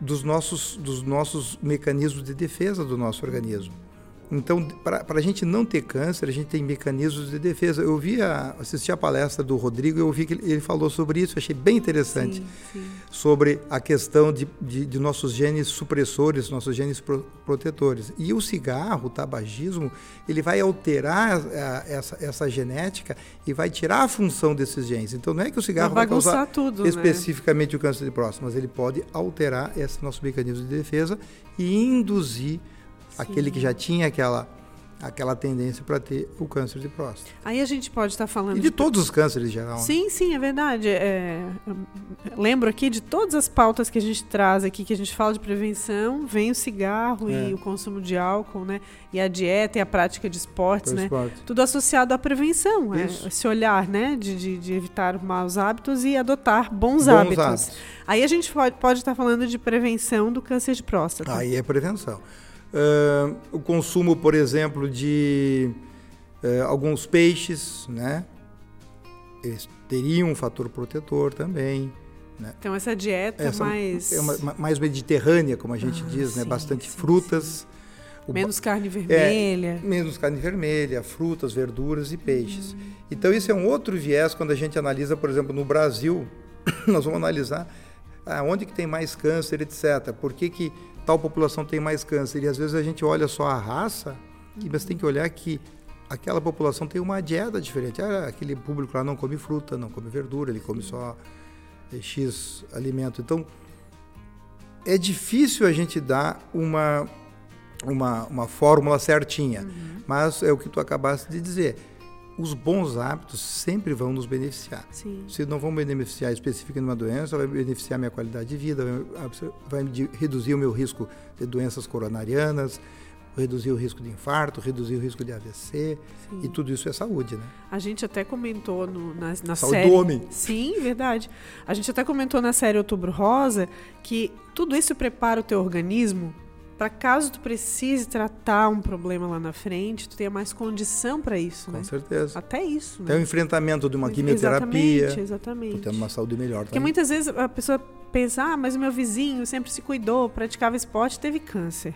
dos nossos, dos nossos mecanismos de defesa do nosso organismo. Então, para a gente não ter câncer, a gente tem mecanismos de defesa. Eu vi a, assisti a palestra do Rodrigo e eu vi que ele falou sobre isso, achei bem interessante. Sim, sim. Sobre a questão de, de, de, nossos genes supressores, nossos genes pro, protetores. E o cigarro, o tabagismo, ele vai alterar a, essa, essa genética e vai tirar a função desses genes. Então, não é que o cigarro vai, vai causar tudo, né? especificamente né? o câncer de próstata, mas ele pode alterar esse nosso mecanismo de defesa e induzir aquele que já tinha aquela aquela tendência para ter o câncer de próstata. Aí a gente pode estar falando. E de, de todos os cânceres em geral. Sim, né? sim, é verdade. É, lembro aqui de todas as pautas que a gente traz aqui, que a gente fala de prevenção, vem o cigarro é. e o consumo de álcool, né? E a dieta e a prática de esportes, né? Esporte. Tudo associado à prevenção. É, esse olhar, né? De, de, de, evitar maus hábitos e adotar bons, bons hábitos. hábitos. Aí a gente pode, pode estar falando de prevenção do câncer de próstata. Aí é prevenção. Uh, o consumo, por exemplo, de uh, alguns peixes, né? Eles teriam um fator protetor também. Né? Então essa dieta essa mais é uma, mais mediterrânea, como a gente ah, diz, né? sim, né? Bastante sim, frutas. Sim. Menos carne vermelha. É, menos carne vermelha, frutas, verduras e peixes. Hum. Então isso é um outro viés quando a gente analisa, por exemplo, no Brasil, nós vamos analisar ah, onde que tem mais câncer, etc. Por que, que tal população tem mais câncer. E às vezes a gente olha só a raça, você tem que olhar que aquela população tem uma dieta diferente. Ah, aquele público lá não come fruta, não come verdura, ele come só eh, X alimento. Então, é difícil a gente dar uma, uma, uma fórmula certinha, uhum. mas é o que tu acabaste de dizer os bons hábitos sempre vão nos beneficiar. Sim. Se não vão beneficiar especificamente uma doença, vai beneficiar minha qualidade de vida, vai, vai reduzir o meu risco de doenças coronarianas, reduzir o risco de infarto, reduzir o risco de AVC Sim. e tudo isso é saúde, né? A gente até comentou no, na, na saúde série. do homem. Sim, verdade. A gente até comentou na série Outubro Rosa que tudo isso prepara o teu organismo para caso tu precise tratar um problema lá na frente, tu tenha mais condição para isso, Com né? certeza. Até isso. Né? Tem o enfrentamento de uma quimioterapia. Exatamente, exatamente. Tu tendo uma saúde melhor Porque muitas vezes a pessoa pensa, ah, mas o meu vizinho sempre se cuidou, praticava esporte, teve câncer.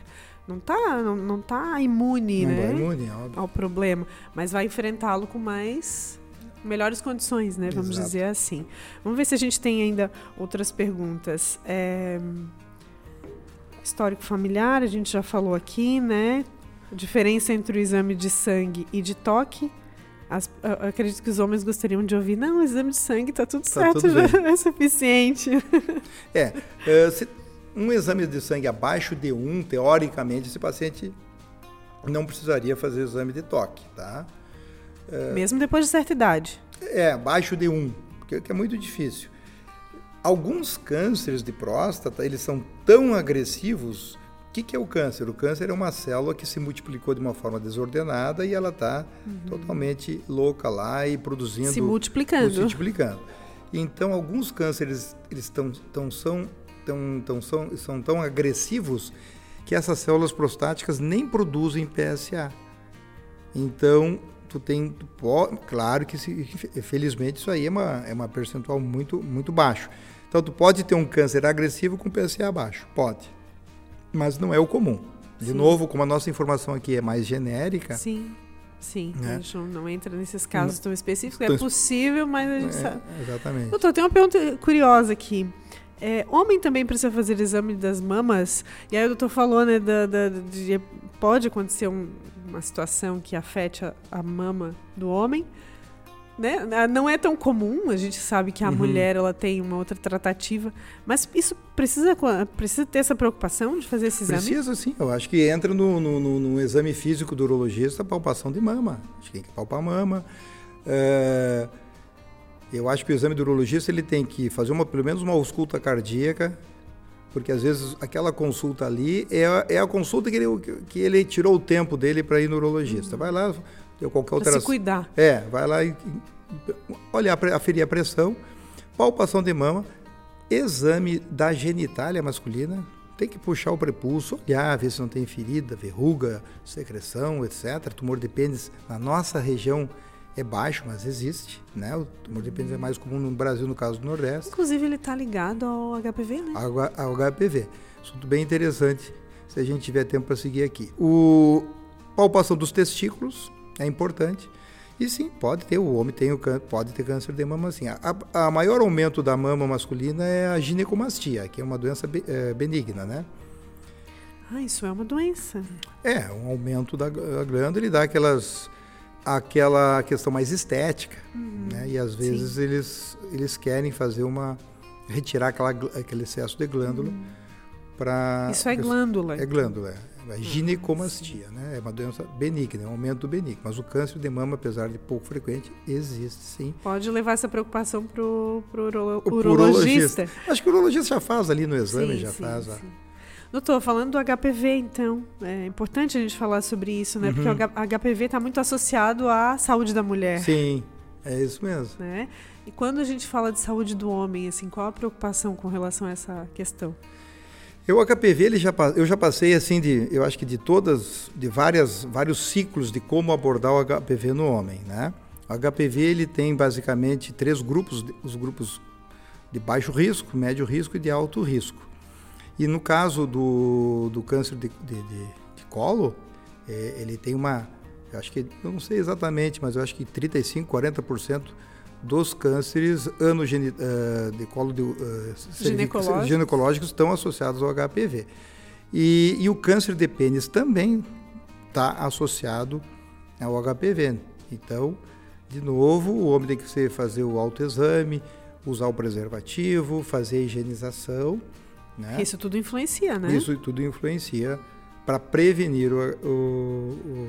Não tá, não, não tá imune, não né? Tá imune, óbvio. Ao problema, mas vai enfrentá-lo com mais melhores condições, né? Vamos Exato. dizer assim. Vamos ver se a gente tem ainda outras perguntas. É... Histórico familiar, a gente já falou aqui, né? A diferença entre o exame de sangue e de toque. As, acredito que os homens gostariam de ouvir, não, o exame de sangue está tudo tá certo, tudo já é suficiente. É, se, um exame de sangue abaixo de 1, teoricamente, esse paciente não precisaria fazer exame de toque, tá? É, Mesmo depois de certa idade? É, abaixo de 1, que, que é muito difícil. Alguns cânceres de próstata, eles são tão agressivos. O que, que, é o câncer? O câncer é uma célula que se multiplicou de uma forma desordenada e ela está uhum. totalmente louca lá e produzindo... Se multiplicando. Se multiplicando. Então, alguns cânceres eles tão, tão, são, tão, tão, são, são tão agressivos que essas células prostáticas nem produzem PSA. Então, tu tem, tu pode, claro que se, felizmente isso aí é uma, é uma percentual muito, muito baixo. Então, tu pode ter um câncer agressivo com PSA baixo, pode, mas não é o comum. De sim. novo, como a nossa informação aqui é mais genérica. Sim, sim. Né? A gente não entra nesses casos não, tão específicos. É possível, mas a gente é, sabe. Exatamente. Doutor, tem uma pergunta curiosa aqui. É, homem também precisa fazer exame das mamas? E aí o doutor falou, né, da, da de, pode acontecer um, uma situação que afete a, a mama do homem né? Ah, não é tão comum, a gente sabe que a uhum. mulher ela tem uma outra tratativa, mas isso precisa, precisa ter essa preocupação de fazer esse exame? Precisa sim, eu acho que entra no, no, no, no exame físico do urologista a palpação de mama, acho que tem que palpar a mama. É, eu acho que o exame do urologista ele tem que fazer uma, pelo menos uma ausculta cardíaca, porque às vezes aquela consulta ali é, é a consulta que ele, que ele tirou o tempo dele para ir no urologista. Vai lá, ou qualquer outra. se cuidar. É, vai lá e olhar, aferir a pressão, palpação de mama, exame da genitália masculina, tem que puxar o prepulso, olhar, ver se não tem ferida, verruga, secreção, etc. Tumor de pênis na nossa região é baixo, mas existe, né? O tumor de pênis é mais comum no Brasil, no caso do Nordeste. Inclusive ele está ligado ao HPV, né? Ao, ao HPV. Assunto bem interessante, se a gente tiver tempo para seguir aqui. O palpação dos testículos, é importante. E sim, pode ter, o homem tem o pode ter câncer de mama sim. A, a maior aumento da mama masculina é a ginecomastia, que é uma doença é, benigna, né? Ah, isso é uma doença. É, um aumento da, da glândula, ele dá aquelas aquela questão mais estética, uhum, né? E às vezes eles eles querem fazer uma retirar aquela, aquele excesso de glândula. Uhum para Isso é glândula. É glândula, é ginecomastia, né? É uma doença benigna, é um aumento benigno. Mas o câncer de mama, apesar de pouco frequente, existe sim. Pode levar essa preocupação para o urolo, urologista. Acho que o urologista já faz ali no exame, sim, já sim, faz. Sim. Doutor, falando do HPV, então, é importante a gente falar sobre isso, né? Uhum. Porque o HPV está muito associado à saúde da mulher. Sim, é isso mesmo. Né? E quando a gente fala de saúde do homem, assim, qual a preocupação com relação a essa questão? O HPV, ele já, eu já passei assim de, eu acho que de todas, de várias, vários ciclos de como abordar o HPV no homem, né? O HPV ele tem basicamente três grupos, os grupos de baixo risco, médio risco e de alto risco. E no caso do, do câncer de, de, de, de colo, é, ele tem uma, eu acho que, eu não sei exatamente, mas eu acho que 35, 40% dos cânceres anogeni, uh, de colo de, uh, ginecológicos. ginecológicos estão associados ao HPV. E, e o câncer de pênis também está associado ao HPV. Então, de novo, o homem tem que fazer o autoexame, usar o preservativo, fazer a higienização né? Isso tudo influencia, né? Isso tudo influencia para prevenir o, o,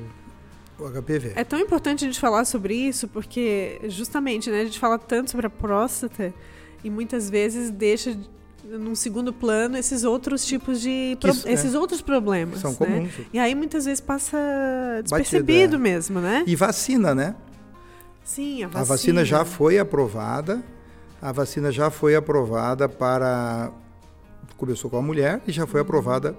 o, HPV. É tão importante a gente falar sobre isso porque, justamente, né, a gente fala tanto sobre a próstata e muitas vezes deixa num segundo plano esses outros tipos de pro, isso, esses é. outros problemas são né? comuns e aí muitas vezes passa despercebido Batida. mesmo né e vacina né sim a vacina. a vacina já foi aprovada a vacina já foi aprovada para começou com a mulher e já foi aprovada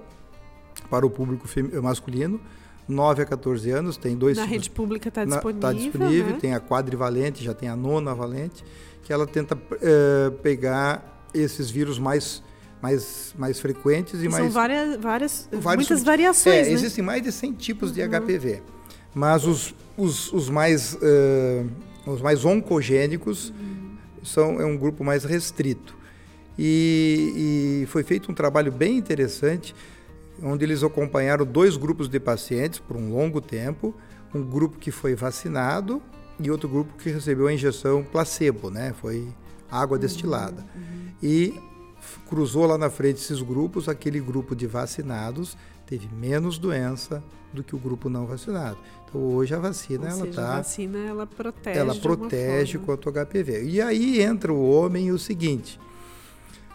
para o público masculino. 9 a 14 anos, tem dois Na rede pública está disponível. Está disponível, né? tem a quadrivalente, já tem a nona valente, que ela tenta uh, pegar esses vírus mais, mais, mais frequentes e, e mais. São várias, várias muitas variações. É, né? existem mais de 100 tipos uhum. de HPV. Mas os, os, os mais, uh, os mais oncogênicos uhum. são, é um grupo mais restrito. E, e, foi feito um trabalho bem interessante, onde eles acompanharam dois grupos de pacientes por um longo tempo, um grupo que foi vacinado e outro grupo que recebeu a injeção placebo, né? Foi água destilada. Uhum, uhum. E cruzou lá na frente esses grupos, aquele grupo de vacinados teve menos doença do que o grupo não vacinado. Então hoje a vacina Ou ela seja, tá, a vacina ela protege, ela protege contra o HPV. E aí entra o homem e o seguinte,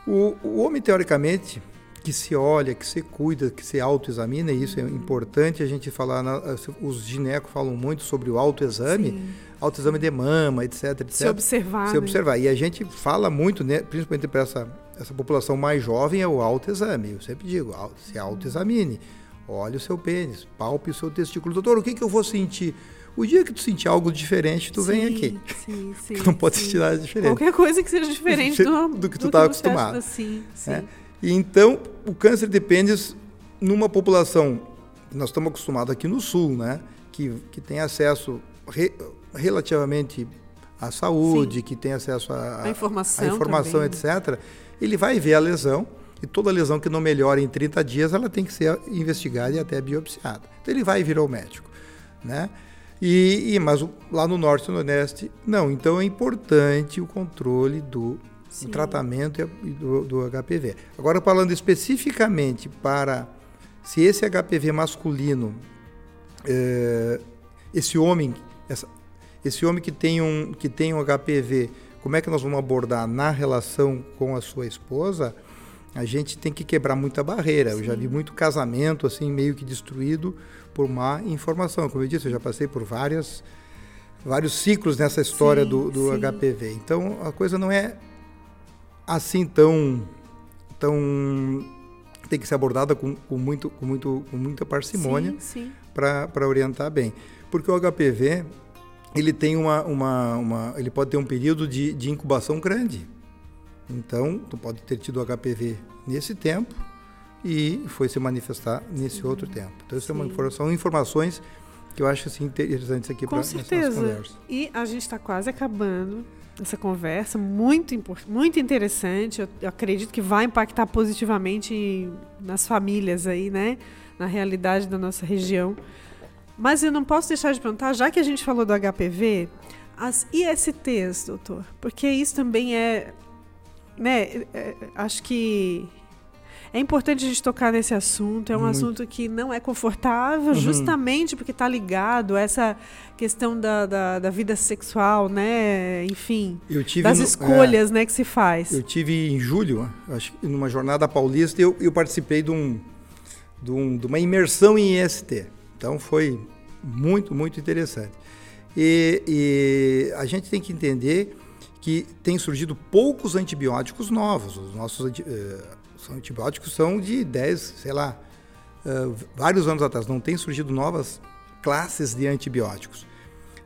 o, o homem, teoricamente, que se olha, que se cuida, que se autoexamina, e isso é importante a gente falar, na, os ginecos falam muito sobre o autoexame, autoexame de mama, etc, etc. Se observar. Se né? observar. E a gente fala muito, né, principalmente para essa, essa população mais jovem, é o autoexame. Eu sempre digo, se autoexamine. Olhe o seu pênis, palpe o seu testículo. Doutor, o que, que eu vou sentir? O dia que tu sentir algo diferente, tu sim, vem aqui. Sim, sim. não pode sim. sentir nada diferente. Qualquer coisa que seja diferente do, do que tu está acostumado. Sim, sim. É? E então, o câncer de pênis, numa população, nós estamos acostumados aqui no sul, né? Que, que tem acesso re, relativamente à saúde, sim. que tem acesso à informação, a informação etc. Ele vai ver a lesão, e toda lesão que não melhora em 30 dias, ela tem que ser investigada e até biopsiada. Então ele vai vir ao médico, né? E, e, mas lá no norte e no nordeste, não. Então é importante o controle do tratamento do, do, HPV. Agora, falando especificamente para se esse HPV masculino, é, esse homem, essa, esse homem que tem, um, que tem um HPV, como é que nós vamos abordar na relação com a sua esposa? A gente tem que quebrar muita barreira. Sim. Eu já vi muito casamento assim meio que destruído por má informação. Como eu disse, eu já passei por várias, vários ciclos nessa história sim, do, do HPV. Então a coisa não é assim tão. tão tem que ser abordada com, com muito, com, muito, com muita parcimônia para orientar bem. Porque o HPV ele tem uma, uma, uma, ele pode ter um período de, de incubação grande. Então, tu pode ter tido HPV nesse tempo e foi se manifestar nesse outro tempo. Então, isso é uma são informações que eu acho assim, interessantes aqui para nossa conversa. E a gente está quase acabando essa conversa, muito, muito interessante. Eu, eu, acredito que vai impactar positivamente nas famílias aí, né? Na realidade da nossa região. Mas eu não posso deixar de perguntar, já que a gente falou do HPV, as ISTs, doutor, porque isso também é, né? É, acho que É importante a gente tocar nesse assunto. É um Muito. assunto que não é confortável, uhum. justamente porque está ligado a essa questão da, da, da, vida sexual, né? Enfim, das no, escolhas é, né, que se faz. Eu tive em julho, acho numa jornada paulista, eu, eu participei de, um, de, um, de uma imersão em IST. Então foi muito, muito interessante. E, e a gente tem que entender que tem surgido poucos antibióticos novos. Os nossos uh, antibióticos são de 10, sei lá, uh, vários anos atrás. Não tem surgido novas classes de antibióticos.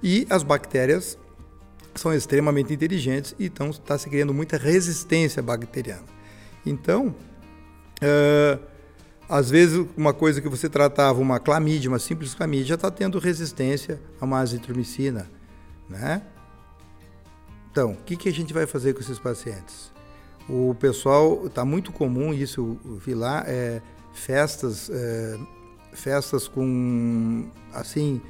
E as bactérias são extremamente inteligentes e então está se criando muita resistência bacteriana. Então, uh, às vezes uma coisa que você tratava, uma clamídia, uma simples clamídia, está tendo resistência a uma azitromicina, né? Então, o que, que a gente vai fazer com esses pacientes? O pessoal, está muito comum isso, eu vi lá, é, festas, é, festas com, assim,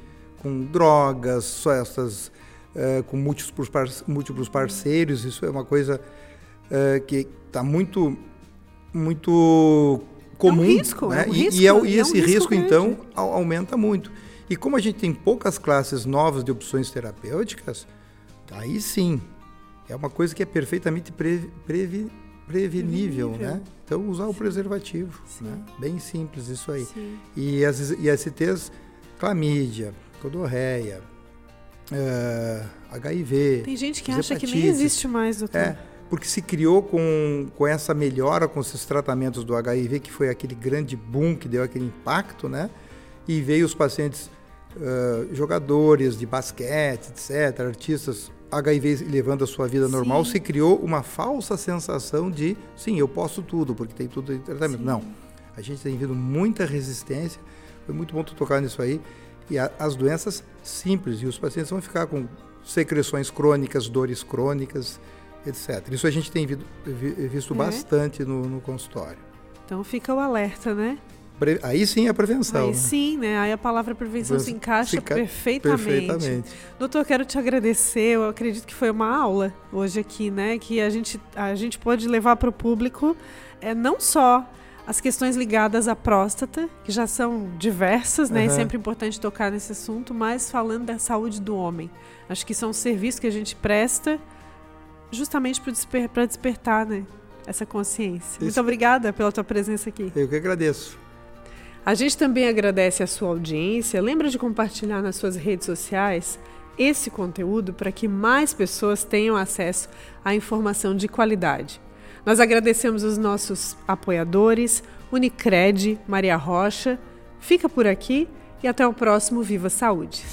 com drogas, festas é, com múltiplos, múltiplos parceiros, isso é uma coisa é, que está muito, muito comum. É um risco, né? é um risco, e, e, é, e esse um risco, risco então, aumenta muito. E como a gente tem poucas classes novas de opções terapêuticas, aí sim, é uma coisa que é perfeitamente pre, previ, prevenível, né? Então, usar o preservativo, né? Bem simples isso aí. Sim. E as ISTs, clamídia, codorreia, uh, eh, HIV. Tem gente que acha que nem existe mais, doutor. É, porque se criou com, com essa melhora, com esses tratamentos do HIV, que foi aquele grande boom que deu aquele impacto, né? E veio os pacientes, uh, jogadores de basquete, etc., artistas HIV levando a sua vida normal, sim. se criou uma falsa sensação de, sim, eu posso tudo, porque tem tudo em tratamento. Sim. Não. A gente tem vindo muita resistência. Foi muito bom tu tocar nisso aí. E a, as doenças simples, e os pacientes vão ficar com secreções crônicas, dores crônicas, etc. Isso a gente tem visto, visto é. bastante no, no consultório. Então fica o alerta, né? Aí sim a prevenção. Aí né? sim, né? Aí a palavra prevenção se encaixa se perfeitamente. perfeitamente. Doutor, quero te agradecer. Eu acredito que foi uma aula hoje aqui, né? Que a gente, a gente pode levar para o público é, não só as questões ligadas à próstata, que já são diversas, né? Uhum. É sempre importante tocar nesse assunto, mas falando da saúde do homem. Acho que isso é um serviço que a gente presta justamente para desper despertar, né? Essa consciência. Isso. Muito obrigada pela tua presença aqui. Eu que agradeço. A gente também agradece a sua audiência. Lembra de compartilhar nas suas redes sociais esse conteúdo para que mais pessoas tenham acesso à informação de qualidade. Nós agradecemos os nossos apoiadores, Unicred, Maria Rocha. Fica por aqui e até o próximo Viva Saúde.